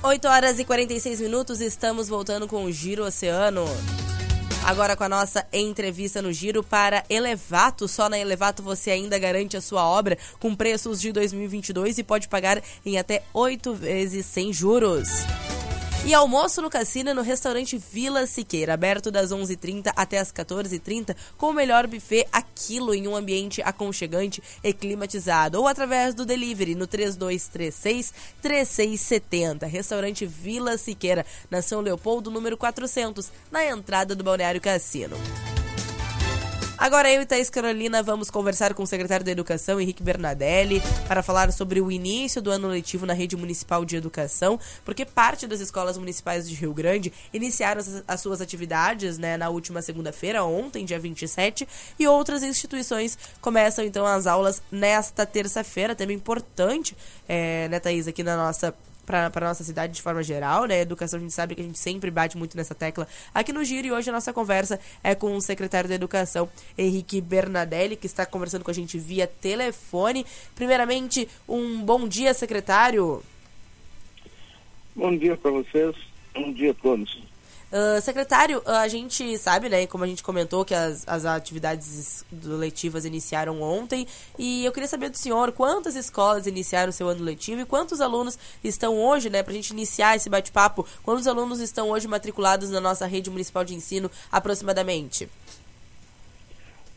8 horas e 46 minutos, estamos voltando com o Giro Oceano. Agora com a nossa entrevista no Giro para Elevato. Só na Elevato você ainda garante a sua obra com preços de 2022 e pode pagar em até 8 vezes sem juros. E almoço no cassino no restaurante Vila Siqueira, aberto das 11h30 até as 14h30, com o melhor buffet aquilo em um ambiente aconchegante e climatizado. Ou através do delivery no 3236-3670. Restaurante Vila Siqueira, na São Leopoldo, número 400, na entrada do Balneário Cassino. Agora eu e Thaís Carolina vamos conversar com o secretário da Educação, Henrique Bernadelli, para falar sobre o início do ano letivo na rede municipal de educação, porque parte das escolas municipais de Rio Grande iniciaram as, suas atividades né, na última segunda-feira, ontem, dia 27, e outras instituições começam então as aulas nesta terça-feira, tema importante, é, né, Thaís, aqui na nossa para nossa cidade de forma geral, né? Educação, a gente sabe que a gente sempre bate muito nessa tecla aqui no Giro e hoje a nossa conversa é com o secretário da Educação, Henrique Bernadelli, que está conversando com a gente via telefone. Primeiramente, um bom dia, secretário. Bom dia para vocês, bom dia a todos. Uh, secretário, a gente sabe, né, como a gente comentou, que as, as atividades letivas iniciaram ontem, e eu queria saber do senhor quantas escolas iniciaram seu ano letivo e quantos alunos estão hoje, né, para a gente iniciar esse bate-papo, quantos alunos estão hoje matriculados na nossa rede municipal de ensino, aproximadamente?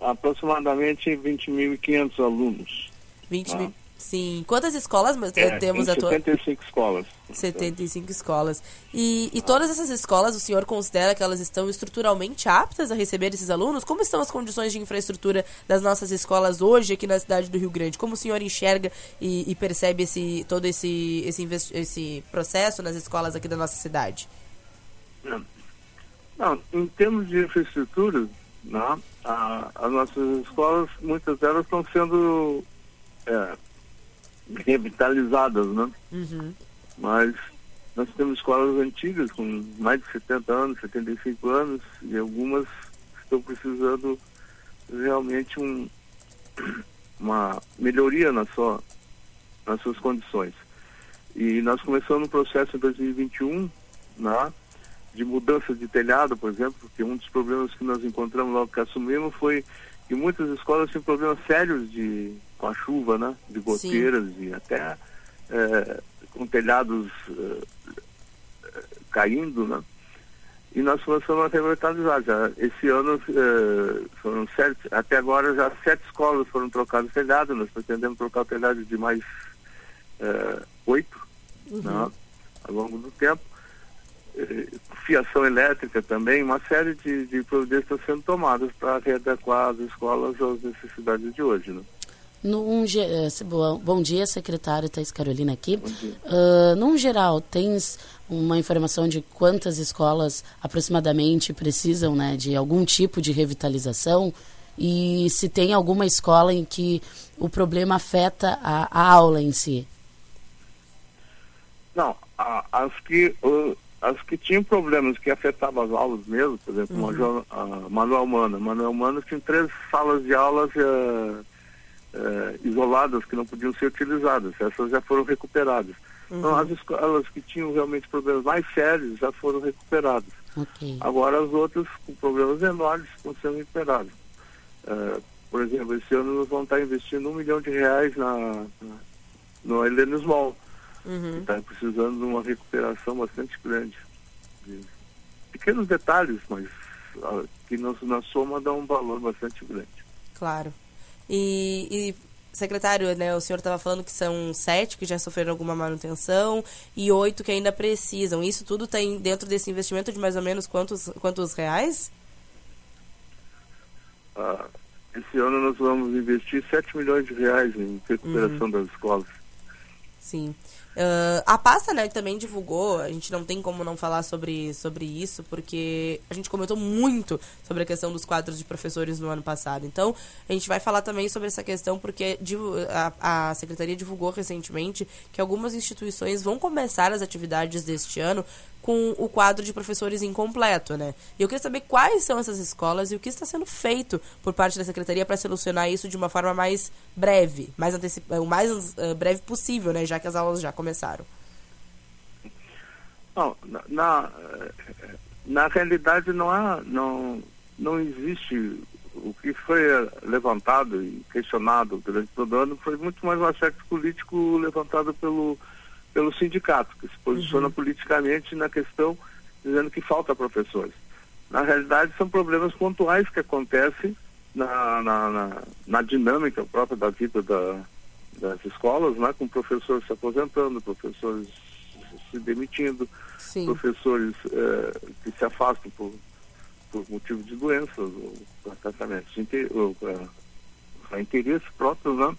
Aproximadamente 20.500 alunos. 20 ah. mil. Sim. Quantas escolas é, temos atualmente? 75 escolas. 75 escolas. E, e todas essas escolas, o senhor considera que elas estão estruturalmente aptas a receber esses alunos? Como estão as condições de infraestrutura das nossas escolas hoje aqui na cidade do Rio Grande? Como o senhor enxerga e, e percebe esse, todo esse, esse, esse processo nas escolas aqui da nossa cidade? Não, Não em termos de infraestrutura, não, a, as nossas escolas, muitas delas estão sendo é, revitalizadas, né? Uhum. Mas nós temos escolas antigas com mais de 70 anos, 75 anos, e algumas estão precisando realmente um, uma melhoria na sua, nas suas condições. E nós começamos um processo em 2021, né, de mudança de telhado, por exemplo, porque um dos problemas que nós encontramos logo que assumimos foi que muitas escolas tinham problemas sérios de, com a chuva, né? De goteiras Sim. e até é, com telhados é, caindo, né? E nós começamos a revitalizar. Já esse ano é, foram sete, até agora já sete escolas foram trocadas telhado, nós pretendemos trocar o telhado de mais é, oito uhum. né? ao longo do tempo. Eh, fiação elétrica também, uma série de, de providências estão sendo tomadas para readequar as escolas às necessidades de hoje. Né? Num, eh, bom dia, secretário Thais Carolina aqui. Uh, num geral, tens uma informação de quantas escolas aproximadamente precisam né, de algum tipo de revitalização? E se tem alguma escola em que o problema afeta a, a aula em si? Não, a, as que uh, as que tinham problemas que afetavam as aulas mesmo, por exemplo, uhum. Manuel Mano. Manuel Mano tinha três salas de aulas uh, uh, isoladas que não podiam ser utilizadas. Essas já foram recuperadas. Uhum. Então, as escolas que tinham realmente problemas mais sérios já foram recuperadas. Okay. Agora, as outras com problemas menores estão sendo recuperadas. Uh, por exemplo, esse ano nós vamos estar investindo um milhão de reais na, na no Helenes Mall uhum. está precisando de uma recuperação bastante grande. De pequenos detalhes, mas que nos, na soma dá um valor bastante grande. Claro. E, e secretário, né, o senhor estava falando que são sete que já sofreram alguma manutenção e oito que ainda precisam. Isso tudo tem dentro desse investimento de mais ou menos quantos, quantos reais? Ah, esse ano nós vamos investir 7 milhões de reais em recuperação uhum. das escolas. Sim. Uh, a pasta, né, também divulgou, a gente não tem como não falar sobre, sobre isso, porque a gente comentou muito sobre a questão dos quadros de professores no ano passado. Então, a gente vai falar também sobre essa questão, porque a, a Secretaria divulgou recentemente que algumas instituições vão começar as atividades deste ano com o quadro de professores incompleto, né? E eu queria saber quais são essas escolas e o que está sendo feito por parte da secretaria para solucionar isso de uma forma mais breve, mais o mais uh, breve possível, né? Já que as aulas já começaram. Não, na, na realidade não há, não, não existe o que foi levantado e questionado durante todo o ano foi muito mais um aspecto político levantado pelo pelo sindicato, que se posiciona uhum. politicamente na questão, dizendo que falta professores. Na realidade, são problemas pontuais que acontecem na, na, na, na dinâmica própria da vida da, das escolas, né, com professores se aposentando, professores se demitindo, Sim. professores eh, que se afastam por, por motivo de doenças ou tratamentos ou, uh, interesse próprio, né?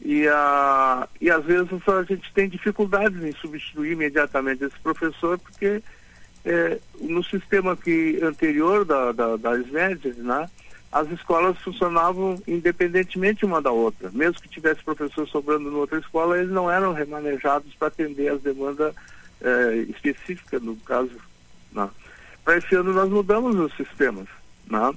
E, a, e às vezes a gente tem dificuldades em substituir imediatamente esse professor, porque é, no sistema que, anterior da, da, das médias, né, as escolas funcionavam independentemente uma da outra. Mesmo que tivesse professor sobrando em outra escola, eles não eram remanejados para atender as demandas é, específicas, no caso. Né. Para esse ano nós mudamos os sistemas. Né?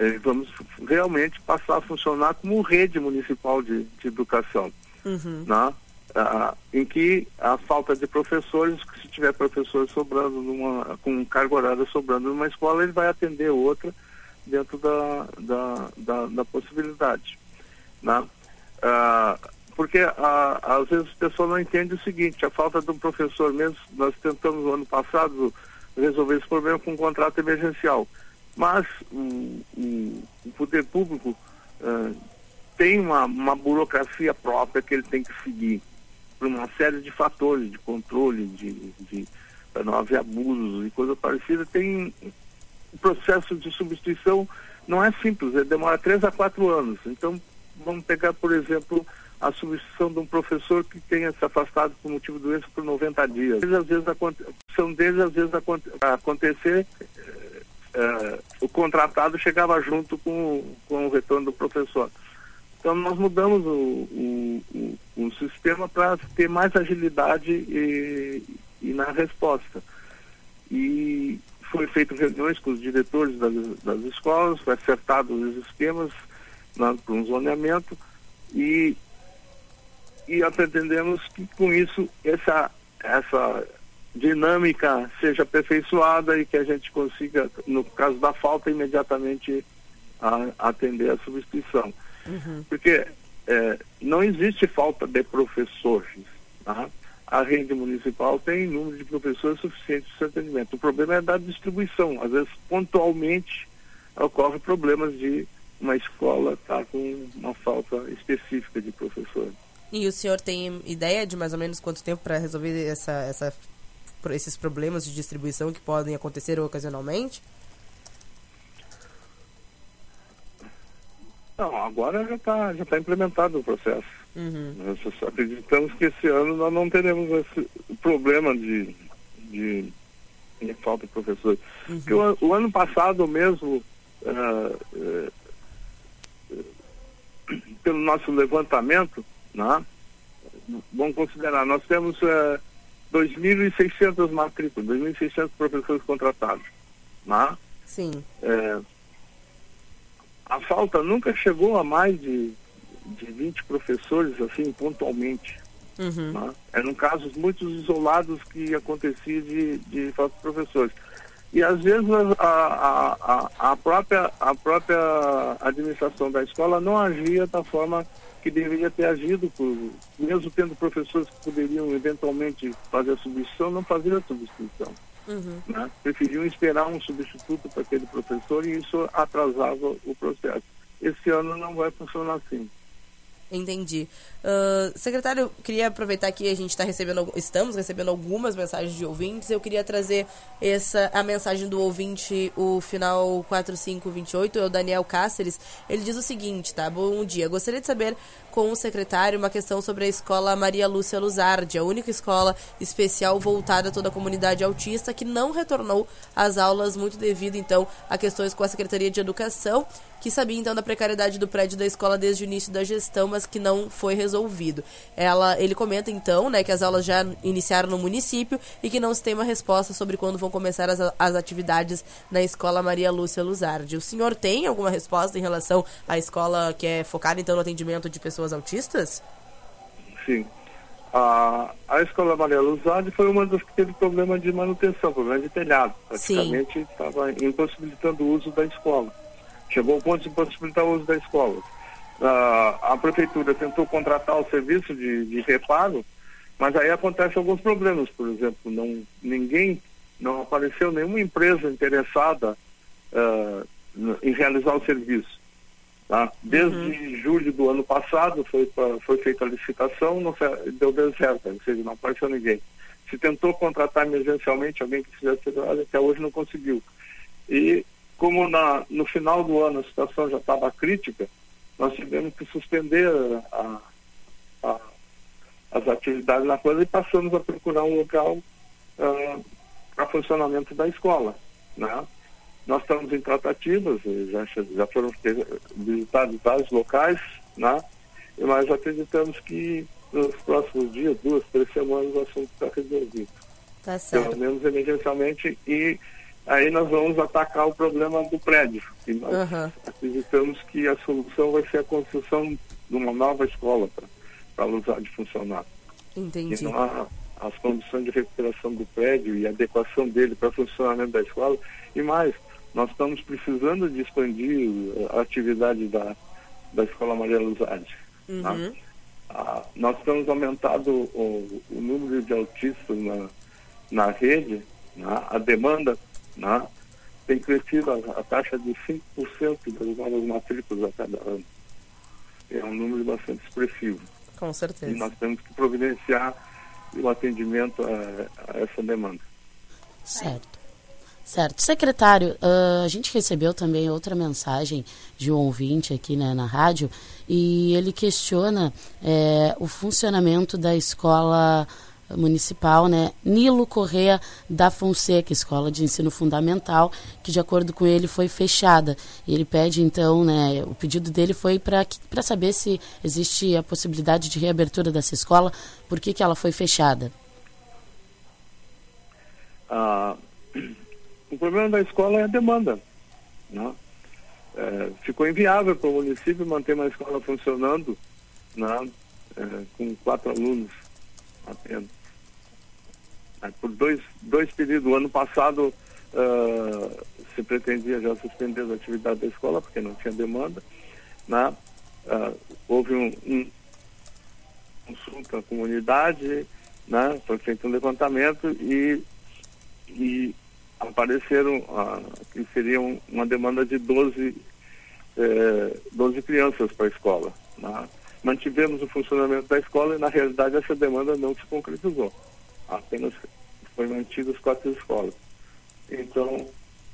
É, vamos realmente passar a funcionar como rede municipal de, de educação, uhum. né? ah, em que a falta de professores, se tiver professor sobrando numa, com carga horária sobrando numa escola, ele vai atender outra dentro da, da, da, da possibilidade. Né? Ah, porque ah, às vezes a pessoa não entende o seguinte, a falta de um professor mesmo, nós tentamos no ano passado resolver esse problema com um contrato emergencial. Mas o, poder público uh, tem uma, uma burocracia própria que ele tem que seguir por uma série de fatores de controle, de, de para não haver abusos e coisa parecida. Tem o processo de substituição não é simples, ele demora três a quatro anos. Então, vamos pegar, por exemplo, a substituição de um professor que tenha se afastado por motivo de doença por 90 dias. Às vezes, são deles, às vezes, acontecer uh, o contratado chegava junto com, com o retorno do professor. Então nós mudamos o, o, o, o sistema para ter mais agilidade e, e, na resposta. E foi feito reuniões com os diretores das, das escolas, foi acertado os esquemas para um zoneamento e, e pretendemos que com isso essa, essa dinâmica seja aperfeiçoada e que a gente consiga, no caso da falta, imediatamente a, atender a substituição. Uhum. Porque é, não existe falta de professores. Tá? A rede municipal tem número de professores suficientes de atendimento. O problema é da distribuição. Às vezes, pontualmente, ocorre problemas de uma escola estar tá com uma falta específica de professores. E o senhor tem ideia de mais ou menos quanto tempo para resolver essa, essa esses problemas de distribuição que podem acontecer ocasionalmente? Não, agora já está já tá implementado o processo. Uhum. Nós acreditamos que esse ano nós não teremos esse problema de, de, de falta de professores. Uhum. Porque o, o, ano passado mesmo, uh, uh, pelo nosso levantamento, né, vamos considerar, nós temos uh, 2.600 matrículas, 2.600 professores contratados. Né? Sim. É, a falta nunca chegou a mais de, de 20 professores, assim, pontualmente. Uhum. Né? Eram casos muito isolados que acontecia de, de falta de professores. E às vezes a, a, a, própria, a própria administração da escola não agia da forma que deveria ter agido, por, mesmo tendo professores que poderiam eventualmente fazer a substituição, não fazer a substituição. Uhum. Né? Preferiam esperar um substituto para aquele professor e isso atrasava o processo. Esse ano não vai funcionar assim. Entendi. Uh, secretário, queria aproveitar que a gente está recebendo, estamos recebendo algumas mensagens de ouvintes. Eu queria trazer essa a mensagem do ouvinte, o final 4528, é o Daniel Cáceres. Ele diz o seguinte, tá? Bom dia. Gostaria de saber com o secretário uma questão sobre a escola Maria Lúcia Luzardi, a única escola especial voltada a toda a comunidade autista que não retornou às aulas muito devido então a questões com a Secretaria de Educação que sabia então da precariedade do prédio da escola desde o início da gestão, mas que não foi resolvido. Ela, ele comenta então, né, que as aulas já iniciaram no município e que não se tem uma resposta sobre quando vão começar as, as atividades na escola Maria Lúcia Luzardi. O senhor tem alguma resposta em relação à escola que é focada então no atendimento de pessoas autistas? Sim. A, a escola Maria Luzardi foi uma das que teve problema de manutenção, problema de telhado. Praticamente estava impossibilitando o uso da escola. Chegou ao ponto de possibilitar o uso da escola. Uh, a prefeitura tentou contratar o serviço de, de reparo, mas aí acontecem alguns problemas, por exemplo, não, ninguém, não apareceu nenhuma empresa interessada uh, em realizar o serviço. Tá? Desde uhum. julho do ano passado foi, pra, foi feita a licitação, não deu deserto, ou seja, não apareceu ninguém. Se tentou contratar emergencialmente alguém que fizesse até hoje não conseguiu. E como na, no final do ano a situação já estava crítica, nós tivemos que suspender a, a, as atividades na coisa e passamos a procurar um local uh, para funcionamento da escola. Né? Nós estamos em tratativas, já, já foram visitados vários locais, né? mas acreditamos que nos próximos dias, duas, três semanas, o assunto está resolvido. Tá certo. Pelo menos emergencialmente e aí nós vamos atacar o problema do prédio. E nós uhum. acreditamos que a solução vai ser a construção de uma nova escola para usar de funcionar. Entendi. E não há as condições de recuperação do prédio e adequação dele para o funcionamento da escola. E mais, nós estamos precisando de expandir a atividade da, da Escola Maria Luzade. Tá? Uhum. Tá? Ah, nós temos aumentado o, o número de autistas na, na rede, né? a demanda né? tem crescido a, a, taxa de 5% das novas matrículas a cada ano. É um número bastante expressivo. Com certeza. E nós temos que providenciar o atendimento a, a essa demanda. Certo. Certo. Secretário, uh, a gente recebeu também outra mensagem de um ouvinte aqui né, na rádio e ele questiona é, o funcionamento da escola municipal, né, Nilo Correa da Fonseca, escola de ensino fundamental, que de acordo com ele foi fechada. Ele pede então, né, o pedido dele foi para saber se existe a possibilidade de reabertura dessa escola, por que, que ela foi fechada? Ah, o problema da escola é a demanda. Né? É, ficou inviável para o município manter uma escola funcionando né? É, com quatro alunos apenas. Né, por dois, dois períodos. O ano passado uh, se pretendia já suspender as atividades da escola, porque não tinha demanda. Né? Uh, houve um, um consulta à comunidade, né? foi feito um levantamento e, e apareceram uh, que seria uma demanda de 12, eh, 12 crianças para a escola. Né? Mantivemos o funcionamento da escola e, na realidade, essa demanda não se concretizou apenas foi mantidas quatro escolas. Então,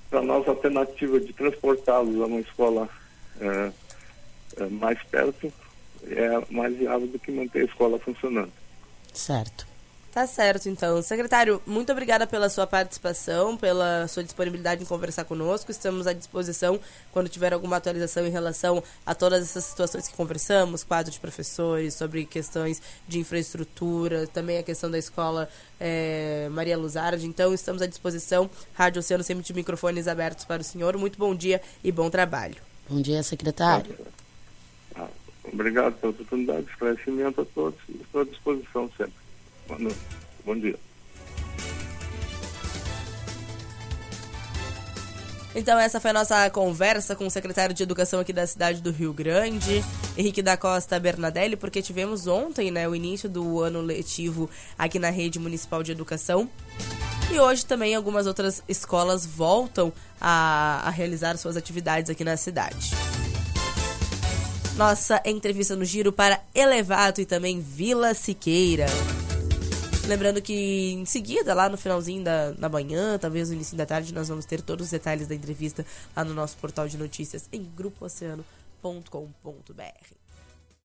para nós, a alternativa de transportá-los a uma escola é, é, mais perto é mais viável do que manter a escola funcionando. Certo. Tá certo, então. Secretário, muito obrigada pela sua participação, pela sua disponibilidade em conversar conosco. Estamos à disposição quando tiver alguma atualização em relação a todas essas situações que conversamos, quadro de professores, sobre questões de infraestrutura, também a questão da escola é, Maria Luzardi. Então, estamos à disposição. Rádio Oceano sempre de microfones abertos para o senhor. Muito bom dia e bom trabalho. Bom dia, secretário. Ah, obrigado pela oportunidade, esclarecimento a todos. Estou à disposição sempre. Bom dia. Então essa foi a nossa conversa com o secretário de Educação aqui da cidade do Rio Grande, Henrique da Costa Bernadelli, porque tivemos ontem, né, o início do ano letivo aqui na rede municipal de educação. E hoje também algumas outras escolas voltam a, a realizar suas atividades aqui na cidade. Nossa entrevista no giro para Elevato e também Vila Siqueira. Lembrando que em seguida, lá no finalzinho da na manhã, talvez no início da tarde, nós vamos ter todos os detalhes da entrevista lá no nosso portal de notícias em grupooceano.com.br.